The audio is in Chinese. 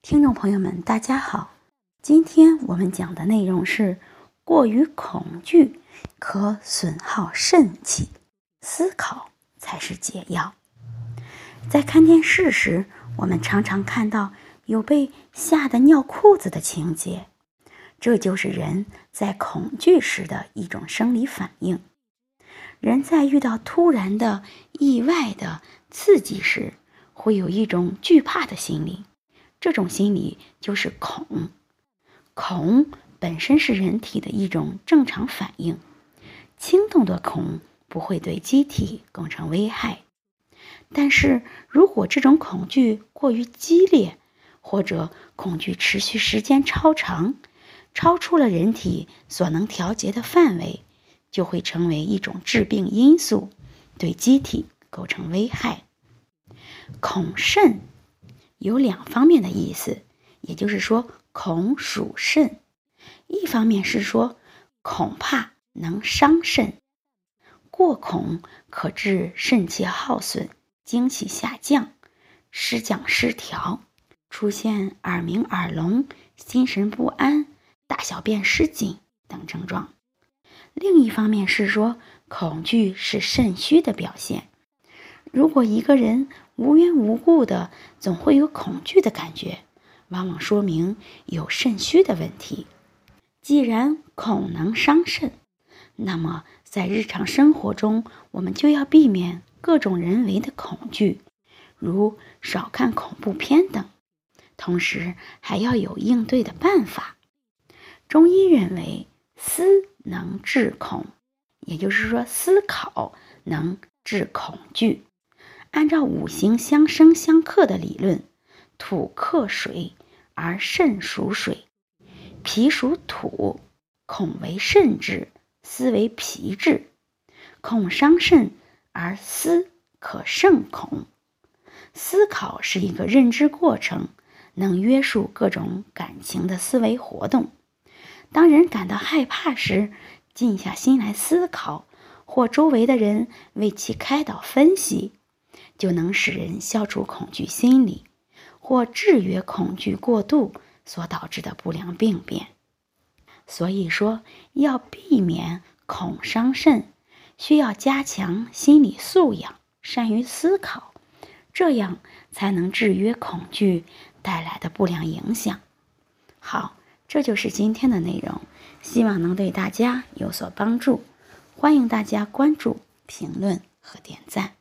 听众朋友们，大家好。今天我们讲的内容是：过于恐惧可损耗肾气，思考才是解药。在看电视时，我们常常看到有被吓得尿裤子的情节，这就是人在恐惧时的一种生理反应。人在遇到突然的意外的刺激时，会有一种惧怕的心理。这种心理就是恐，恐本身是人体的一种正常反应，轻度的恐不会对机体构成危害，但是如果这种恐惧过于激烈，或者恐惧持续时间超长，超出了人体所能调节的范围，就会成为一种致病因素，对机体构成危害。恐肾。有两方面的意思，也就是说，恐属肾。一方面是说，恐怕能伤肾，过恐可致肾气耗损、精气下降、失降失调，出现耳鸣、耳聋、心神不安、大小便失禁等症状。另一方面是说，恐惧是肾虚的表现。如果一个人无缘无故的总会有恐惧的感觉，往往说明有肾虚的问题。既然恐能伤肾，那么在日常生活中，我们就要避免各种人为的恐惧，如少看恐怖片等。同时，还要有应对的办法。中医认为，思能治恐，也就是说，思考能治恐惧。按照五行相生相克的理论，土克水，而肾属水；脾属土，恐为肾之，思为脾治。恐伤肾，而思可胜恐。思考是一个认知过程，能约束各种感情的思维活动。当人感到害怕时，静下心来思考，或周围的人为其开导分析。就能使人消除恐惧心理，或制约恐惧过度所导致的不良病变。所以说，要避免恐伤肾，需要加强心理素养，善于思考，这样才能制约恐惧带来的不良影响。好，这就是今天的内容，希望能对大家有所帮助。欢迎大家关注、评论和点赞。